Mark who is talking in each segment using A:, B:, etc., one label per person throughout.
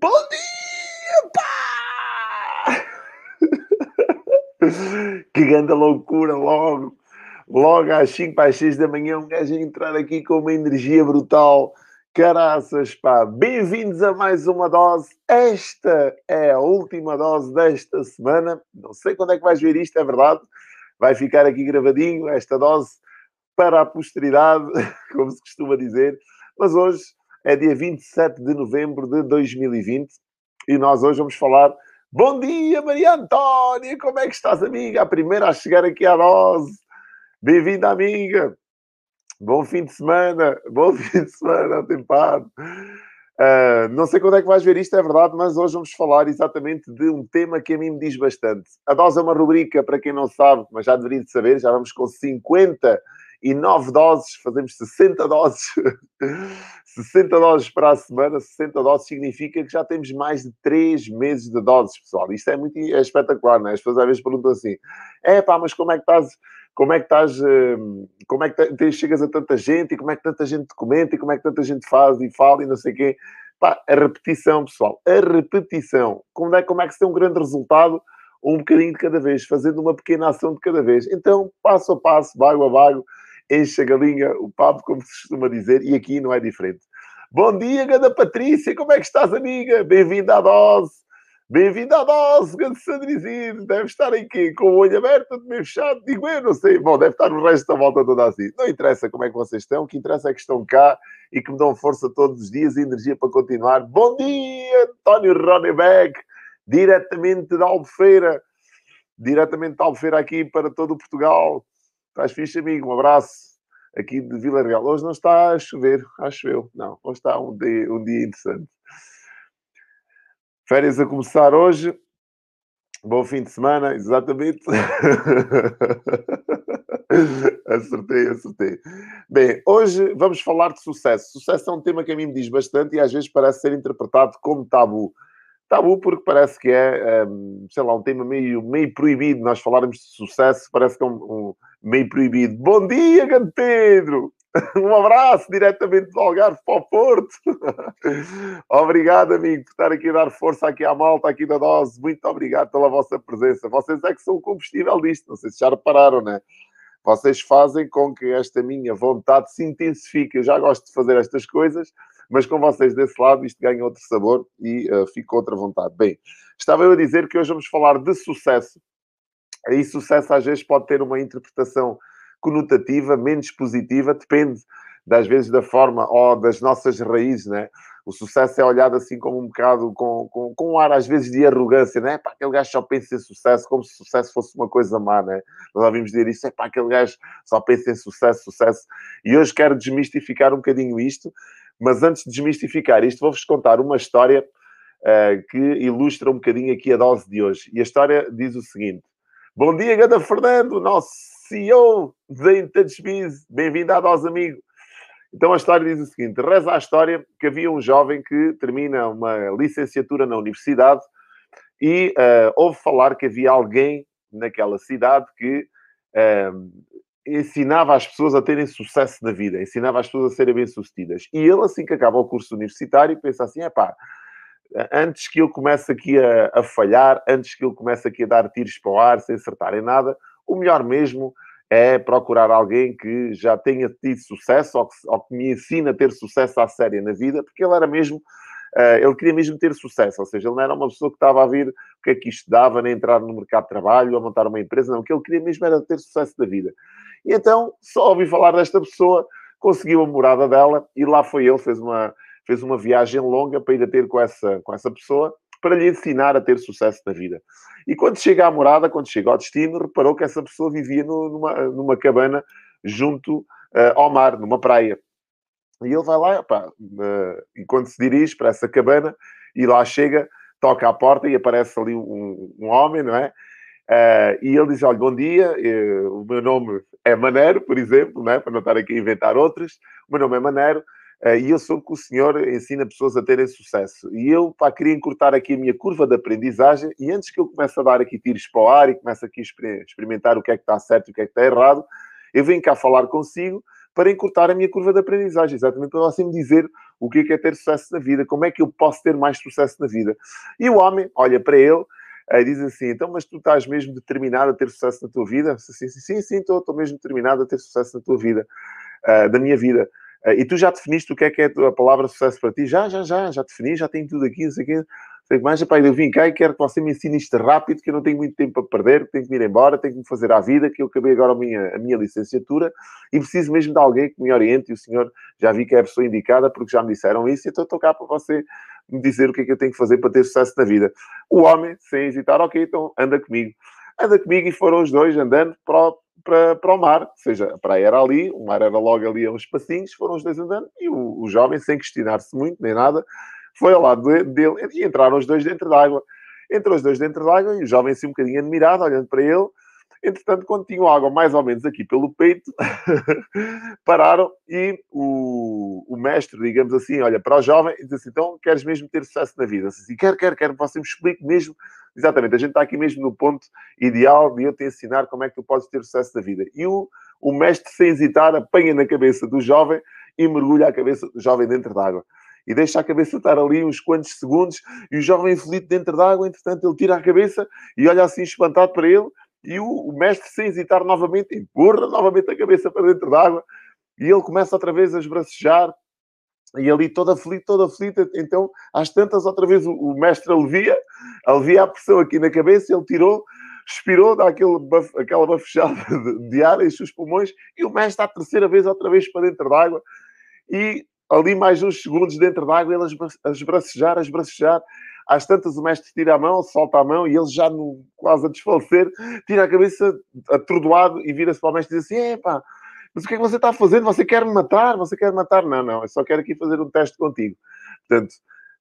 A: Bom dia, pá! que grande loucura logo. Logo às 5 às 6 da manhã, um gajo entrar aqui com uma energia brutal. Caraças, pá! Bem-vindos a mais uma dose. Esta é a última dose desta semana. Não sei quando é que vais ver isto, é verdade. Vai ficar aqui gravadinho esta dose para a posteridade, como se costuma dizer. Mas hoje é dia 27 de novembro de 2020 e nós hoje vamos falar. Bom dia, Maria Antónia! Como é que estás, amiga? A primeira a chegar aqui à dose. Bem-vinda, amiga! Bom fim de semana! Bom fim de semana, tempado! Uh, não sei quando é que vais ver isto, é verdade, mas hoje vamos falar exatamente de um tema que a mim me diz bastante. A dose é uma rubrica, para quem não sabe, mas já deveria de saber, já vamos com 50 e 9 doses, fazemos 60 doses. 60 doses para a semana, 60 doses significa que já temos mais de 3 meses de doses, pessoal. Isto é muito é espetacular, não é? As pessoas às vezes perguntam assim: é pá, mas como é que estás? Como é que estás? Hum, como é que chegas a tanta gente e como é que tanta gente comenta e como é que tanta gente faz e fala e não sei o quê? Pá, a repetição, pessoal, a repetição. Como é, como é que se tem um grande resultado? Um bocadinho de cada vez, fazendo uma pequena ação de cada vez. Então, passo a passo, vago a vago, enche a galinha o papo, como se costuma dizer, e aqui não é diferente. Bom dia, Ganda Patrícia, como é que estás, amiga? Bem-vinda à dose. Bem-vinda à dose, Ganda Sandrizinho. Deve estar aqui com o olho aberto, meio fechado. Digo eu, não sei. Bom, deve estar o resto da volta toda assim. Não interessa como é que vocês estão, o que interessa é que estão cá e que me dão força todos os dias e energia para continuar. Bom dia, António Ronebeck, diretamente da Albufeira. Diretamente da Albufeira aqui para todo o Portugal. Estás fixe, amigo? Um abraço aqui de Vila Real. Hoje não está a chover, acho eu. Não, hoje está um dia, um dia interessante. Férias a começar hoje. Bom fim de semana, exatamente. acertei, acertei. Bem, hoje vamos falar de sucesso. Sucesso é um tema que a mim me diz bastante e às vezes parece ser interpretado como tabu. Tabu porque parece que é, um, sei lá, um tema meio, meio proibido. Nós falarmos de sucesso, parece que é um, um meio proibido. Bom dia, grande Pedro! Um abraço diretamente do Algarve para o Porto. obrigado, amigo, por estar aqui a dar força aqui à malta, aqui da dose. Muito obrigado pela vossa presença. Vocês é que são o combustível disto. Não sei se já repararam, né? Vocês fazem com que esta minha vontade se intensifique. Eu já gosto de fazer estas coisas mas com vocês desse lado isto ganha outro sabor e uh, fica outra vontade. Bem, estava eu a dizer que hoje vamos falar de sucesso. E sucesso às vezes pode ter uma interpretação conotativa, menos positiva, depende das vezes da forma ou das nossas raízes, né? O sucesso é olhado assim como um bocado com, com, com um ar às vezes de arrogância, né? Pá, aquele gajo só pensa em sucesso, como se sucesso fosse uma coisa má, né? Nós ouvimos dizer isso, é pá, aquele gajo só pensa em sucesso, sucesso. E hoje quero desmistificar um bocadinho isto mas antes de desmistificar isto, vou-vos contar uma história uh, que ilustra um bocadinho aqui a dose de hoje. E a história diz o seguinte: Bom dia, Ganda Fernando, nosso CEO da InTouchBiz. Bem-vindo à dose, amigo. Então a história diz o seguinte: reza a história que havia um jovem que termina uma licenciatura na universidade e uh, ouve falar que havia alguém naquela cidade que uh, ensinava as pessoas a terem sucesso na vida, ensinava as pessoas a serem bem-sucedidas. E ele, assim que acaba o curso universitário, pensa assim: é pá, antes que ele comece aqui a, a, falhar, antes que ele comece aqui a dar tiros para o ar sem acertar em nada, o melhor mesmo é procurar alguém que já tenha tido sucesso ou que, ou que me ensine a ter sucesso à séria na vida, porque ele era mesmo. Uh, ele queria mesmo ter sucesso, ou seja, ele não era uma pessoa que estava a vir o que é que isto dava, nem entrar no mercado de trabalho, ou montar uma empresa, não. O que ele queria mesmo era ter sucesso da vida. E então, só ouvi falar desta pessoa, conseguiu a morada dela e lá foi ele, fez uma, fez uma viagem longa para ir a ter com essa, com essa pessoa, para lhe ensinar a ter sucesso na vida. E quando chega à morada, quando chega ao destino, reparou que essa pessoa vivia numa, numa cabana junto uh, ao mar, numa praia. E ele vai lá, uh, e quando se dirige para essa cabana, e lá chega, toca à porta e aparece ali um, um homem, não é? Uh, e ele diz: Olha, bom dia, uh, o meu nome é Manero, por exemplo, né? para não estar aqui a inventar outras. O meu nome é Manero uh, e eu sou que o senhor ensina pessoas a terem sucesso. E eu pá, queria encurtar aqui a minha curva de aprendizagem e antes que eu comece a dar aqui tiros para o ar e comece aqui a experimentar o que é que está certo e o que é que está errado, eu venho cá falar consigo para encurtar a minha curva de aprendizagem, exatamente para você me dizer o que é, que é ter sucesso na vida, como é que eu posso ter mais sucesso na vida. E o homem olha para ele e diz assim: então, mas tu estás mesmo determinado a ter sucesso na tua vida? Sim, sim, sim, sim estou, estou mesmo determinado a ter sucesso na tua vida, uh, da minha vida. Uh, e tu já definiste o que é que é a palavra sucesso para ti? Já, já, já, já defini, já tenho tudo aqui, não sei o quê. Sei mais, pai, eu vim cá e quero que você me ensine isto rápido, que eu não tenho muito tempo a perder, tenho que ir embora, tenho que me fazer à vida, que eu acabei agora a minha, a minha licenciatura e preciso mesmo de alguém que me oriente. E o senhor já vi que é a pessoa indicada porque já me disseram isso, então estou cá para você me dizer o que é que eu tenho que fazer para ter sucesso na vida. O homem, sem hesitar, ok, então anda comigo. Anda comigo e foram os dois andando para o, para, para o mar. Ou seja, a praia era ali, o mar era logo ali a uns passinhos, foram os dois andando e o, o jovem, sem questionar-se muito nem nada, foi ao lado dele e entraram os dois dentro d'água. Entrou os dois dentro d'água e o jovem assim um bocadinho admirado, olhando para ele. Entretanto, quando tinham água mais ou menos aqui pelo peito, pararam e o, o, mestre, digamos assim, olha para o jovem e diz assim: então queres mesmo ter sucesso na vida? Assim, quero, quero, quero, você me explique mesmo. Exatamente, a gente está aqui mesmo no ponto ideal de eu te ensinar como é que tu podes ter sucesso na vida. E o, o mestre, sem hesitar, apanha na cabeça do jovem e mergulha a cabeça do jovem dentro d'água e deixa a cabeça estar ali uns quantos segundos e o jovem aflito dentro d'água, entretanto ele tira a cabeça e olha assim espantado para ele e o, o mestre, sem hesitar novamente, empurra novamente a cabeça para dentro d'água e ele começa outra vez a esbracejar e ali todo aflito, todo aflito, então às tantas outra vez o, o mestre alivia, alivia a pressão aqui na cabeça, ele tirou, expirou, dá aquele baf, aquela bafejada de, de ar, enche os pulmões e o mestre a terceira vez outra vez para dentro d'água e ali mais uns segundos dentro d'água, ele a esbracejar, a esbracejar. Às tantas o mestre tira a mão, solta a mão e ele já no, quase a desfalecer, tira a cabeça atordoado e vira-se para o mestre e diz assim: Epá, mas o que é que você está fazendo? Você quer me matar? Você quer me matar? Não, não, eu só quero aqui fazer um teste contigo. Portanto,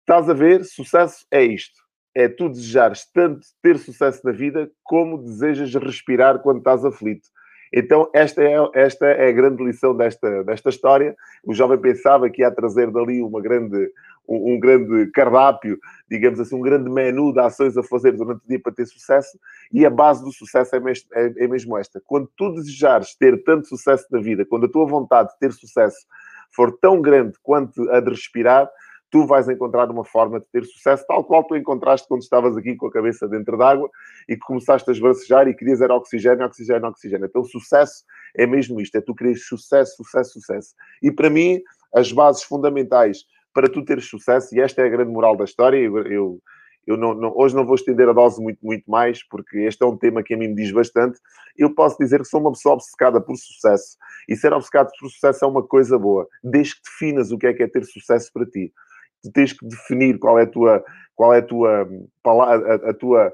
A: estás a ver, sucesso é isto. É tu desejares tanto ter sucesso na vida como desejas respirar quando estás aflito. Então, esta é, esta é a grande lição desta, desta história. O jovem pensava que ia trazer dali uma grande, um, um, grande cardápio, digamos assim, um grande menu de ações a fazer durante o dia para ter sucesso, e a base do sucesso é mesmo, é, é mesmo esta. Quando tu desejares ter tanto sucesso na vida, quando a tua vontade de ter sucesso for tão grande quanto a de respirar, tu vais encontrar uma forma de ter sucesso, tal qual tu encontraste quando estavas aqui com a cabeça dentro d'água e que começaste a esbracejar e querias era oxigênio, oxigênio, oxigênio. Então, sucesso é mesmo isto, é tu queres sucesso, sucesso, sucesso. E para mim, as bases fundamentais para tu teres sucesso, e esta é a grande moral da história, eu, eu, eu não, não, hoje não vou estender a dose muito, muito mais, porque este é um tema que a mim me diz bastante. Eu posso dizer que sou uma pessoa obcecada por sucesso. E ser obcecado por sucesso é uma coisa boa, desde que definas o que é que é ter sucesso para ti tu tens que definir qual é a tua, qual é a tua, a, a tua,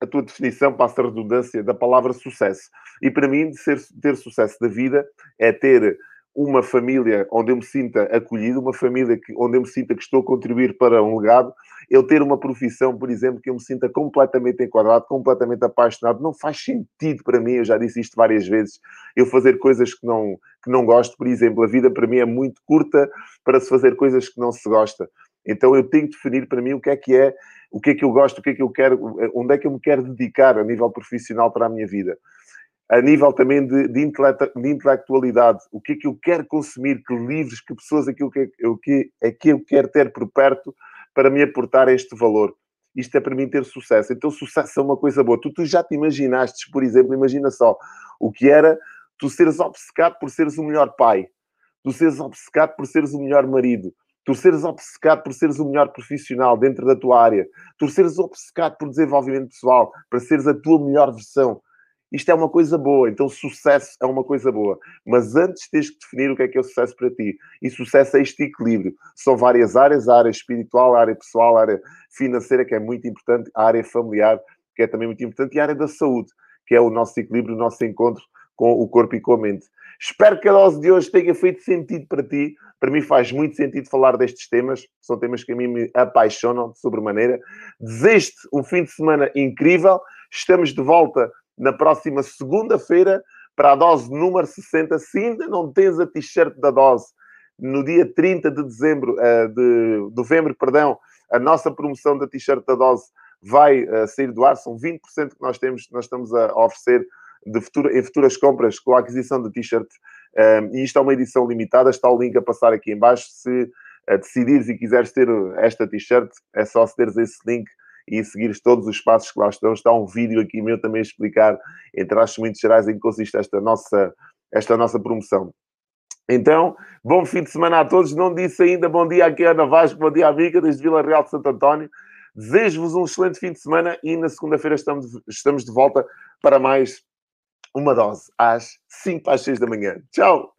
A: a tua definição, passa a redundância, da palavra sucesso. E para mim, ser, ter sucesso da vida é ter uma família onde eu me sinta acolhido, uma família que, onde eu me sinta que estou a contribuir para um legado, eu ter uma profissão, por exemplo, que eu me sinta completamente enquadrado, completamente apaixonado, não faz sentido para mim, eu já disse isto várias vezes, eu fazer coisas que não, que não gosto, por exemplo, a vida para mim é muito curta para se fazer coisas que não se gosta. Então eu tenho que definir para mim o que é que é, o que é que eu gosto, o que é que eu quero, onde é que eu me quero dedicar a nível profissional para a minha vida a nível também de, de, intelectualidade, o que é que eu quero consumir, que livros, que pessoas é que que, é que eu quero ter por perto para me aportar este valor. Isto é para mim ter sucesso. Então, sucesso é uma coisa boa. Tu, tu já te imaginaste, por exemplo, imagina só o que era tu seres obcecado por seres o melhor pai, tu seres obcecado por seres o melhor marido, tu seres obcecado por seres o melhor profissional dentro da tua área, tu seres obcecado por desenvolvimento pessoal, para seres a tua melhor versão isto é uma coisa boa, então sucesso é uma coisa boa. Mas antes tens que definir o que é que é o sucesso para ti. E sucesso é este equilíbrio. São várias áreas, a área espiritual, a área pessoal, a área financeira, que é muito importante, a área familiar, que é também muito importante, e a área da saúde, que é o nosso equilíbrio, o nosso encontro com o corpo e com a mente. Espero que a dose de hoje tenha feito sentido para ti. Para mim faz muito sentido falar destes temas. São temas que a mim me apaixonam de sobremaneira. Desejo-te um fim de semana incrível. Estamos de volta na próxima segunda-feira para a dose número 60. Se ainda não tens a t-shirt da dose, no dia 30 de dezembro, uh, de novembro, perdão, a nossa promoção da t-shirt da dose vai uh, sair do ar. São 20% que nós temos, nós estamos a oferecer de futura, em futuras compras com a aquisição da t-shirt Um, e isto é uma edição limitada, está o link a passar aqui em baixo. Se decidires e quiseres ter esta t-shirt, é só acederes a esse link e seguires todos os passos que lá estão. Está um vídeo aqui meu também a explicar, entre as muito gerais, em que consiste esta nossa, esta nossa promoção. Então, bom fim de semana a todos. Não disse ainda bom dia aqui a Ana Vasco, bom dia amiga, desde Vila Real de Santo António. Desejo-vos um excelente fim de semana e na segunda-feira estamos, estamos de volta para mais uma dose às 5 às 6 da manhã. Tchau!